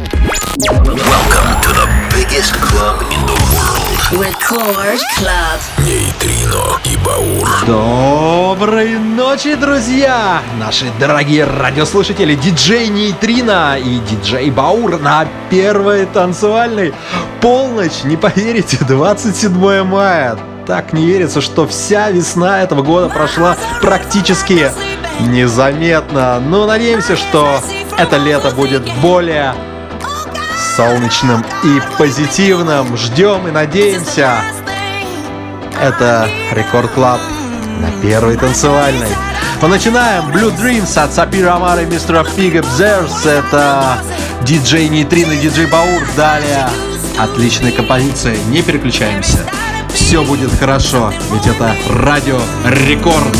Welcome to the biggest club in the world. Record Club. Нейтрино и Баур. Доброй ночи, друзья! Наши дорогие радиослушатели, диджей Нейтрино и диджей Баур на первой танцевальной. Полночь, не поверите, 27 мая. Так не верится, что вся весна этого года прошла практически незаметно. Но надеемся, что это лето будет более солнечным и позитивным. Ждем и надеемся. Это Рекорд Клаб на первой танцевальной. Мы начинаем Blue Dreams от Сапира Амара и мистера Пиг Observes. Это диджей Нейтрин и диджей Баур. Далее отличная композиция. Не переключаемся. Все будет хорошо, ведь это радио Рекорд.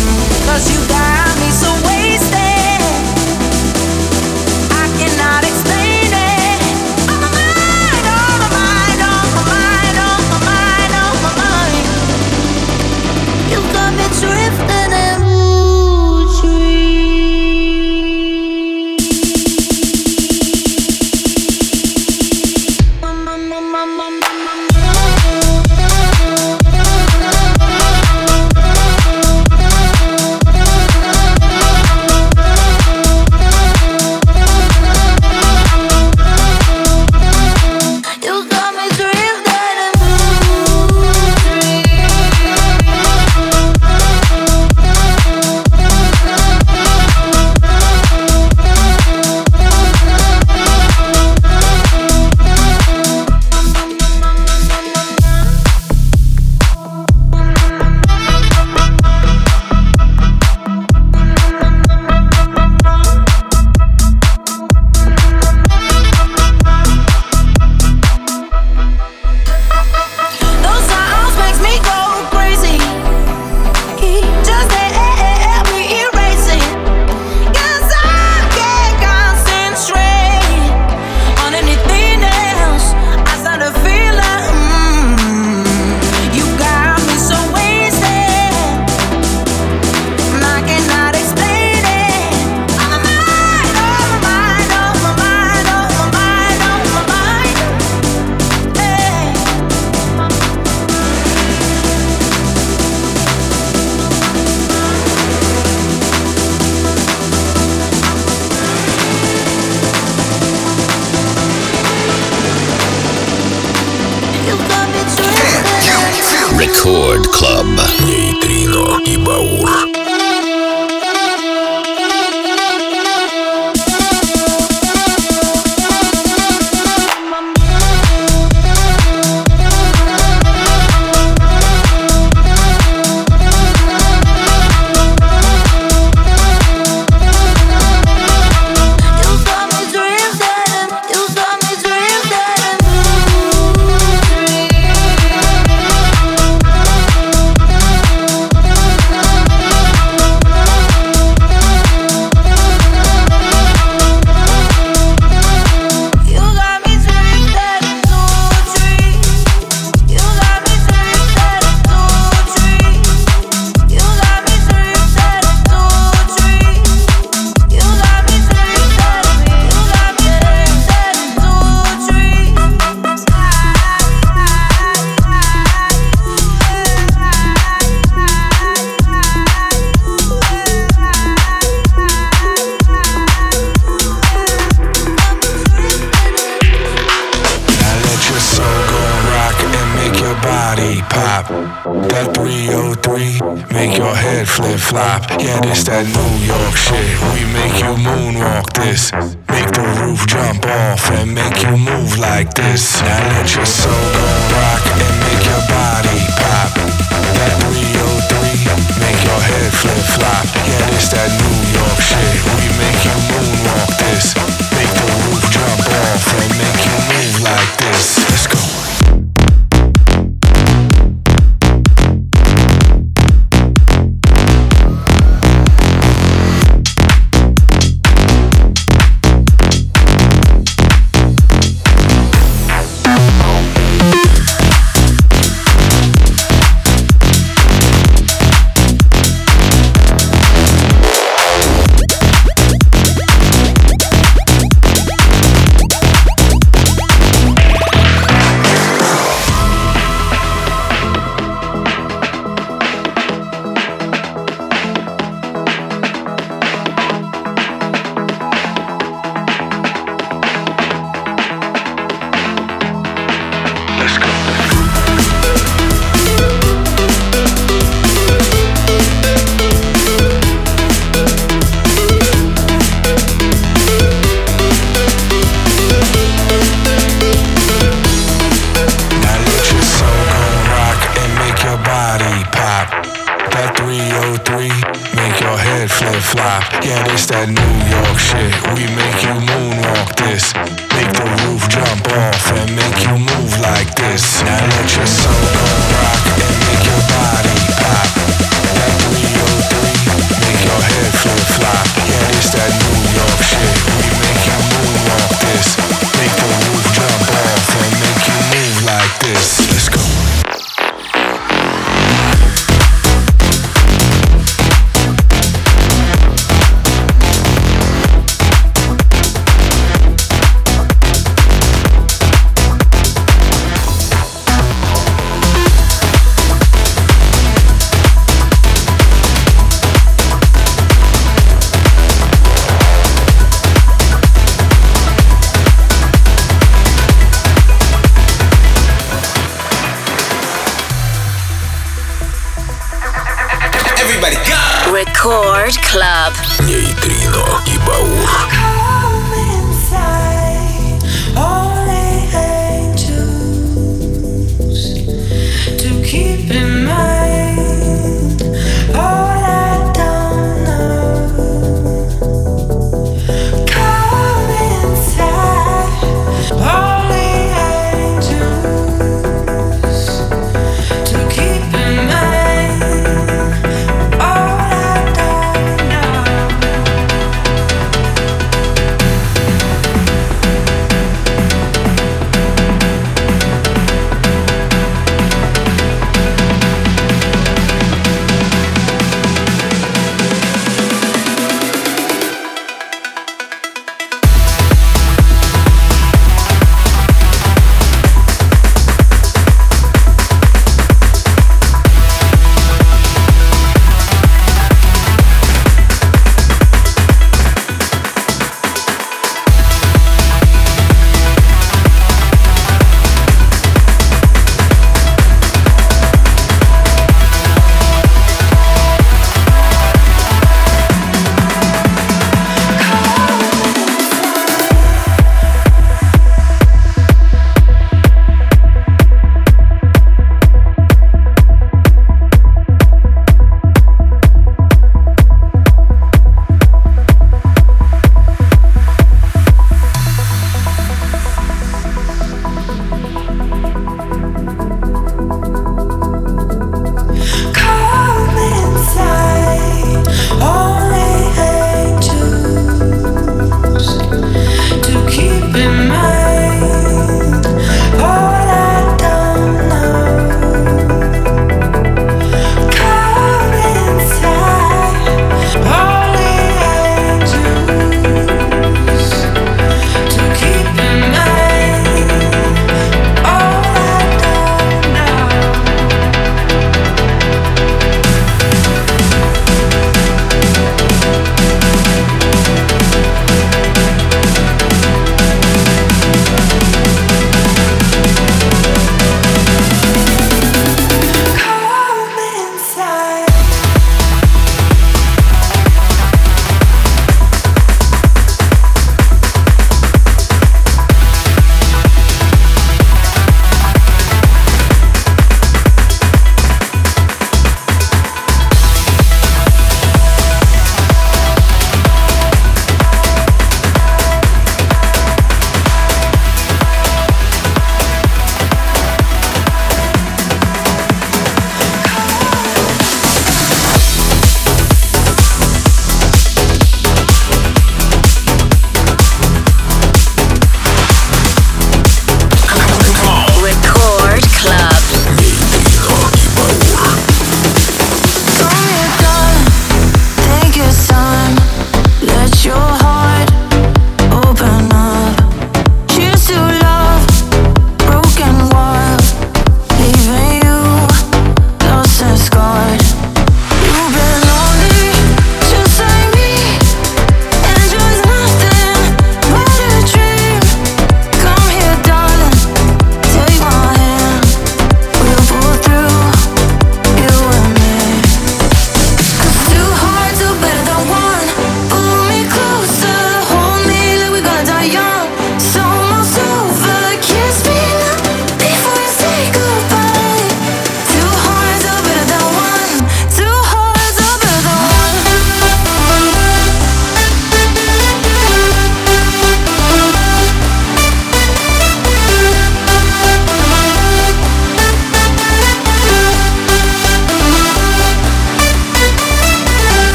That 303, make your head flip flop. Yeah, this that New York shit. We make you moonwalk this. Make the roof jump off and make you move like this. Now let your soul go rock and make your body pop. That 303, make your head flip flop. Yeah, this that New York shit. We make you moonwalk this. Make the roof jump off and make you move like this. Let's go.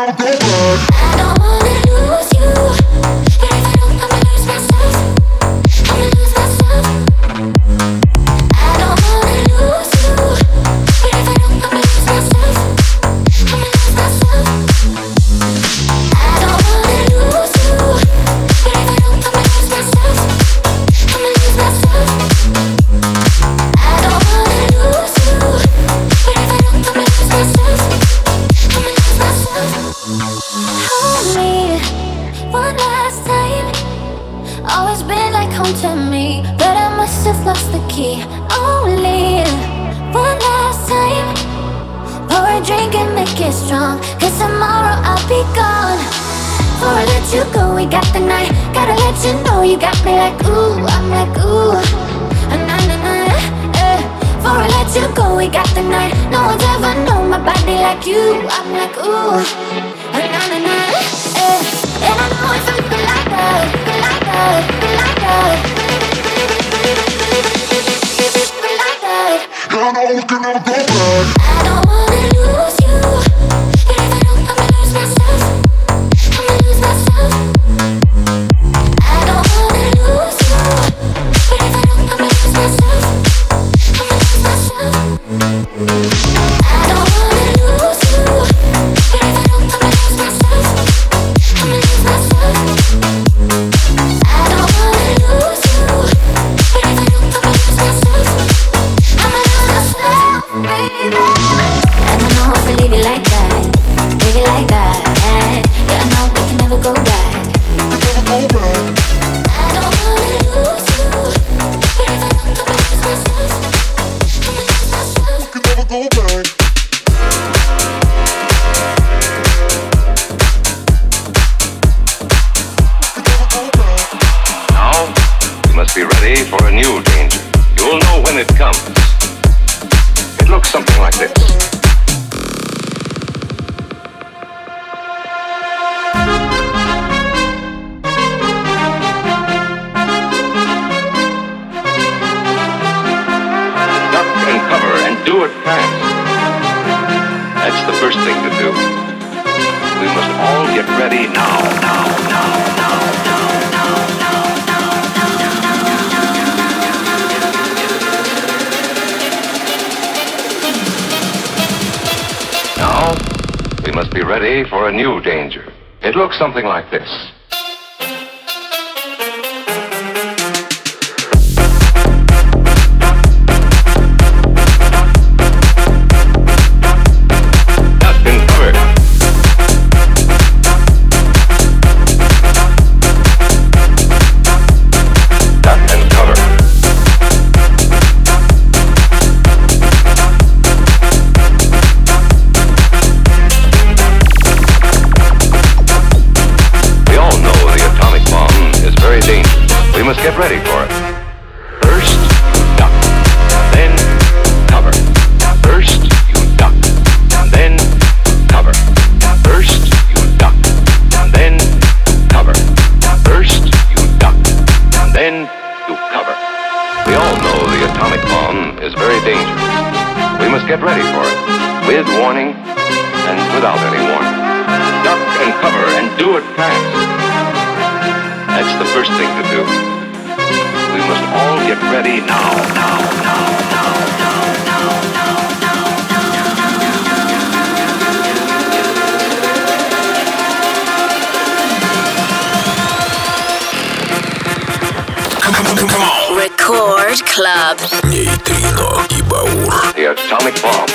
I don't and cover and do it fast. That's the first thing to do. We must all get ready now, now, now, now, now, now, now, now, now. Come, on. Record Club. Neutrino y Baur. The Atomic Bomb.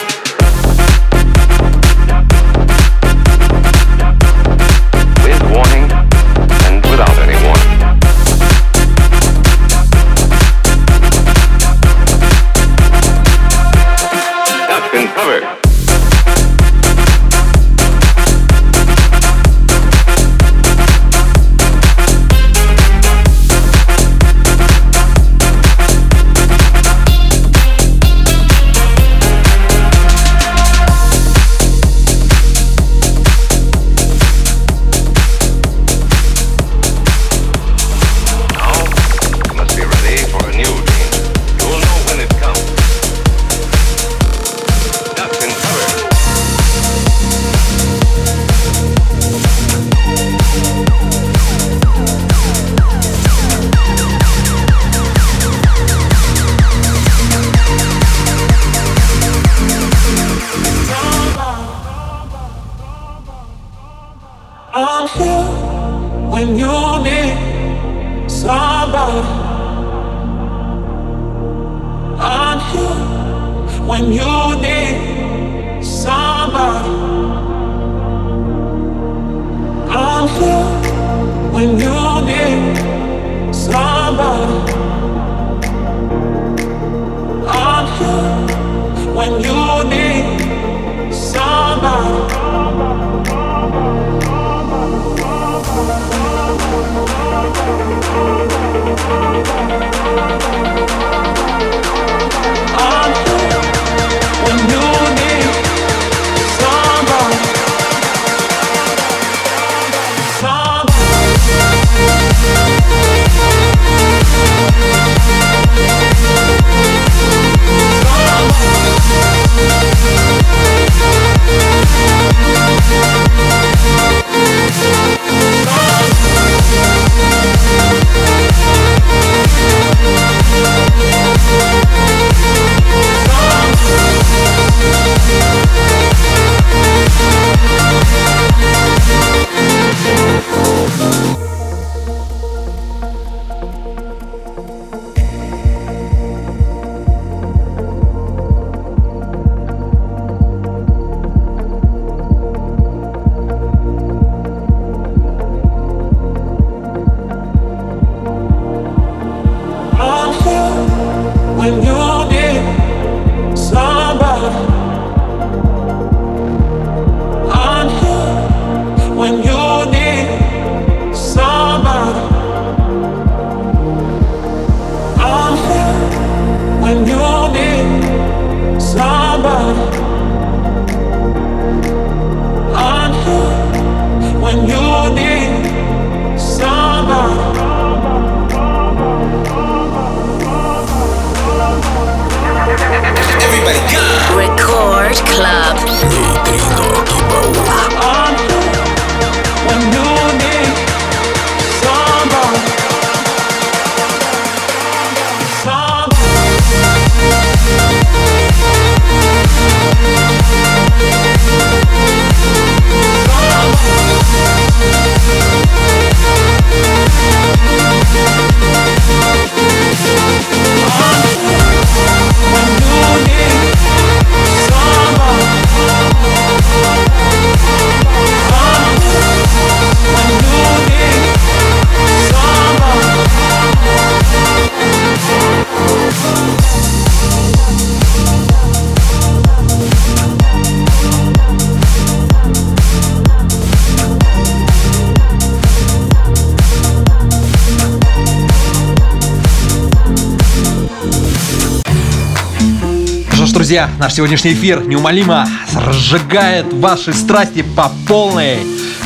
Друзья, наш сегодняшний эфир неумолимо разжигает ваши страсти по полной.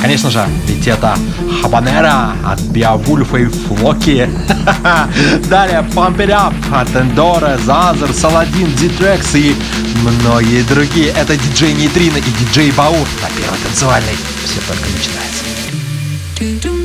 Конечно же, ведь это Хабанера от Биовульфа и Флоки. Далее Pump It Up от Эндора, Зазер, Саладин, Дитрекс и многие другие. Это диджей Нейтрина и диджей Баур на первой танцевальной. Все только начинается.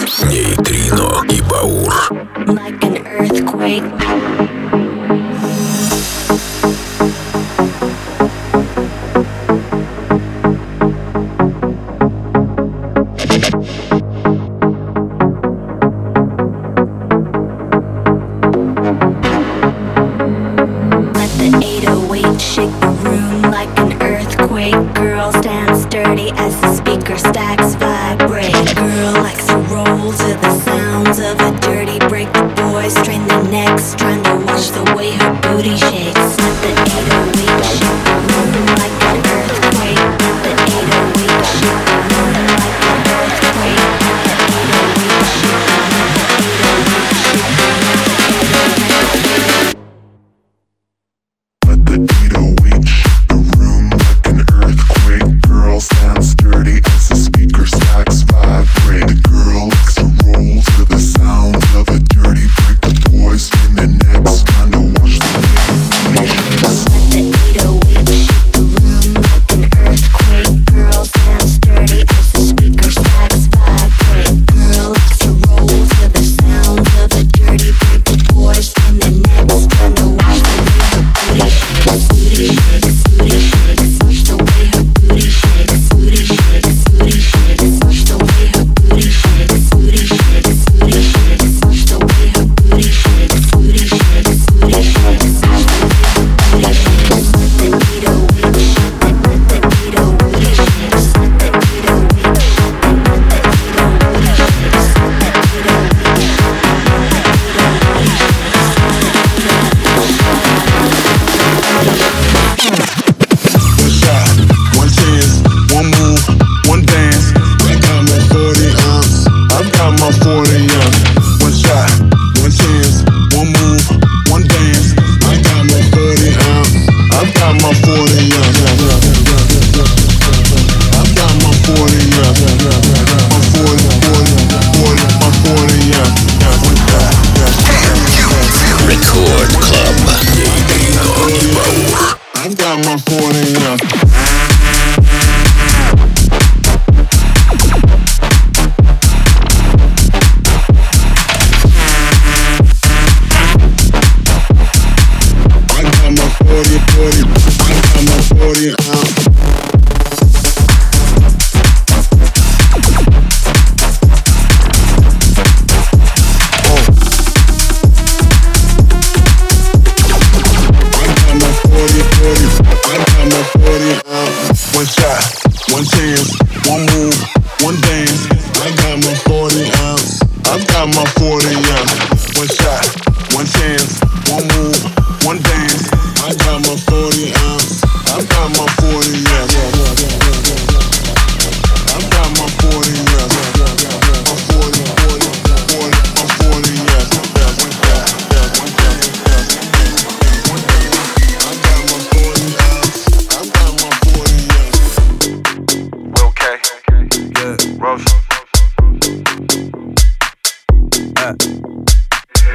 up.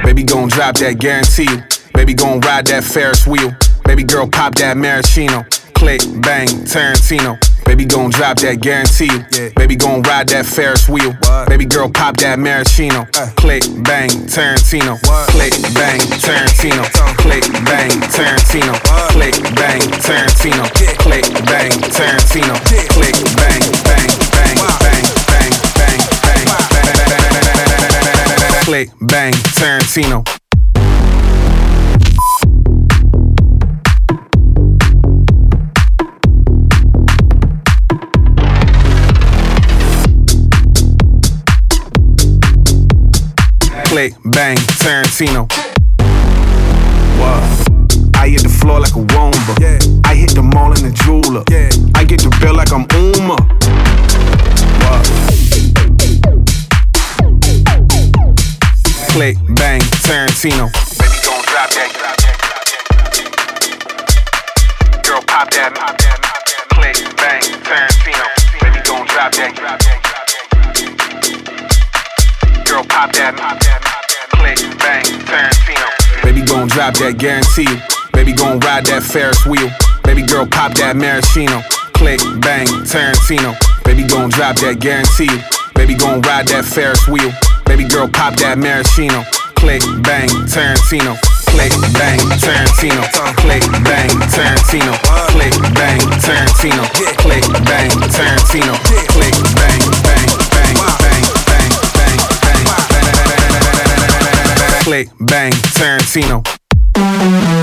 Baby gon' drop that, guarantee. Baby gon' ride that Ferris wheel. Baby girl pop that maraschino. Click, bang, Tarantino. Baby gon' drop that, guarantee you. Baby gon' ride that Ferris wheel. Baby girl pop that maraschino. Click, bang, Tarantino. Click, bang, Tarantino. Click, bang, Tarantino. Click, bang, Tarantino. Click, bang, Tarantino. Click, bang, bang, bang, bang, bang, Click, bang, Tarantino. Click, bang, Tarantino. What? I hit the floor like a womba. I hit the mall in the jeweler. I get the bill like I'm Uma. What? Click, bang, Tarantino. Baby, gon' drop that. Girl, pop that. Click, bang, Tarantino. Baby, gon' drop that. Girl, pop that. Click, bang, Tarantino. Baby gon' drop that, guarantee you. Baby gon' ride that Ferris wheel. Baby girl, pop that maraschino. Click, bang, Tarantino. Baby gon' drop that, guarantee you. Baby gon' ride that Ferris wheel. Baby girl, pop that maraschino. Click, bang, Tarantino. Click, bang, Tarantino. Click, bang, Tarantino. Click, bang, Tarantino. Click, bang, Tarantino. Click, bang, bang, bang, bang, bang, bang, bang, bang. Click, bang, Tarantino. Oh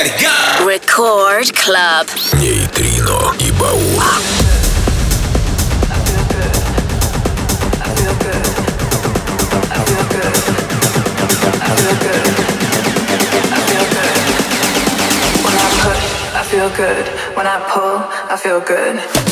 Everybody go! Record Club. Нейтрино и Баур. When I push, I feel good. When I pull, I feel good.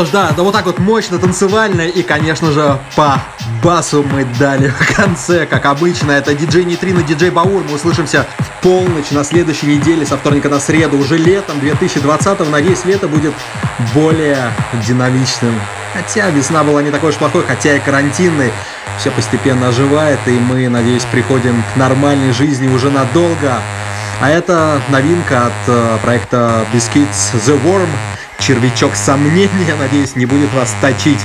Что ж, да, да вот так вот мощно, танцевально и, конечно же, по басу мы дали в конце, как обычно. Это диджей Нитрина, диджей Баур. Мы услышимся в полночь на следующей неделе, со вторника на среду, уже летом 2020 Надеюсь, лето будет более динамичным. Хотя весна была не такой уж плохой, хотя и карантинной. Все постепенно оживает, и мы, надеюсь, приходим к нормальной жизни уже надолго. А это новинка от э, проекта Biscuits The Worm. Червячок сомнения, надеюсь, не будет вас точить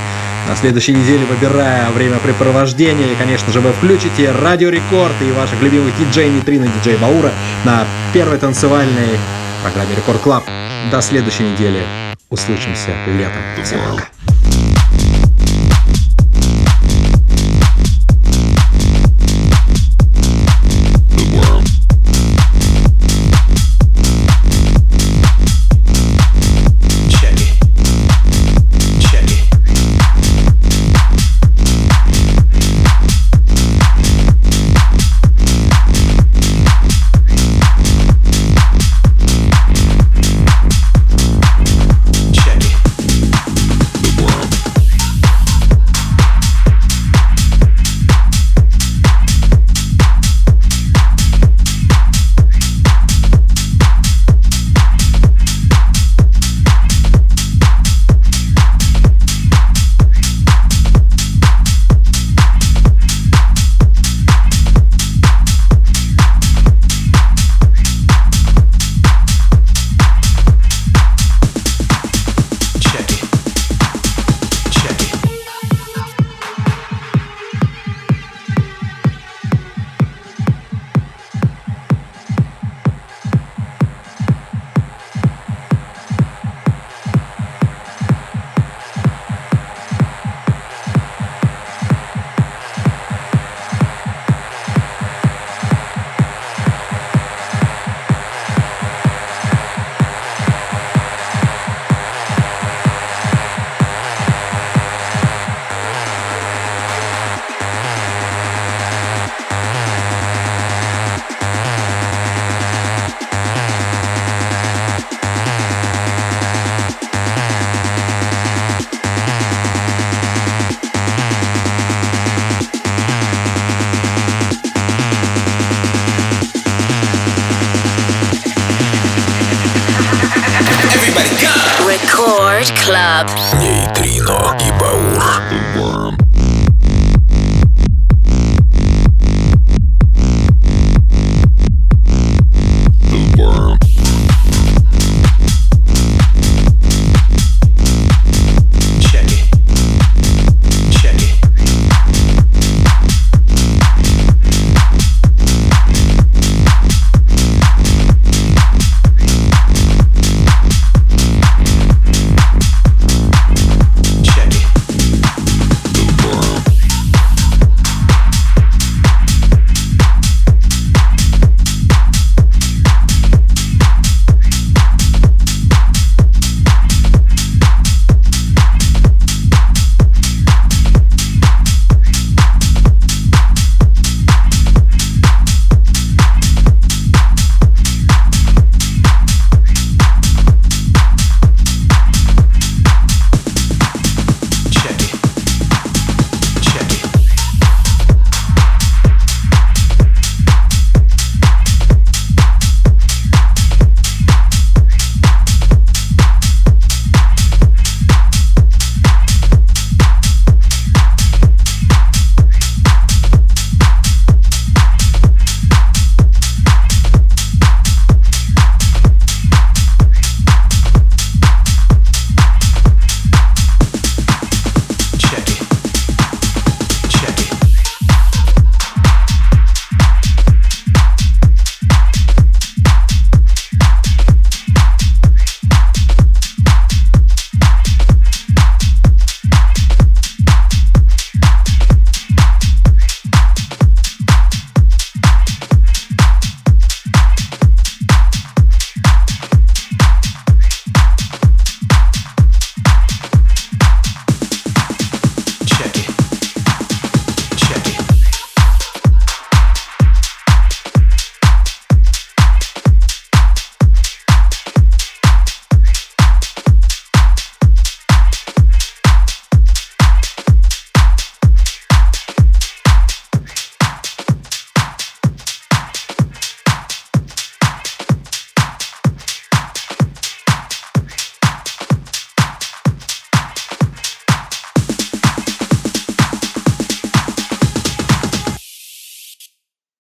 на следующей неделе, выбирая времяпрепровождения. И, конечно же, вы включите Радио Рекорд и ваших любимых диджей Нитрина, диджей Баура на первой танцевальной программе Рекорд Клаб. До следующей недели. Услышимся летом. Всем пока.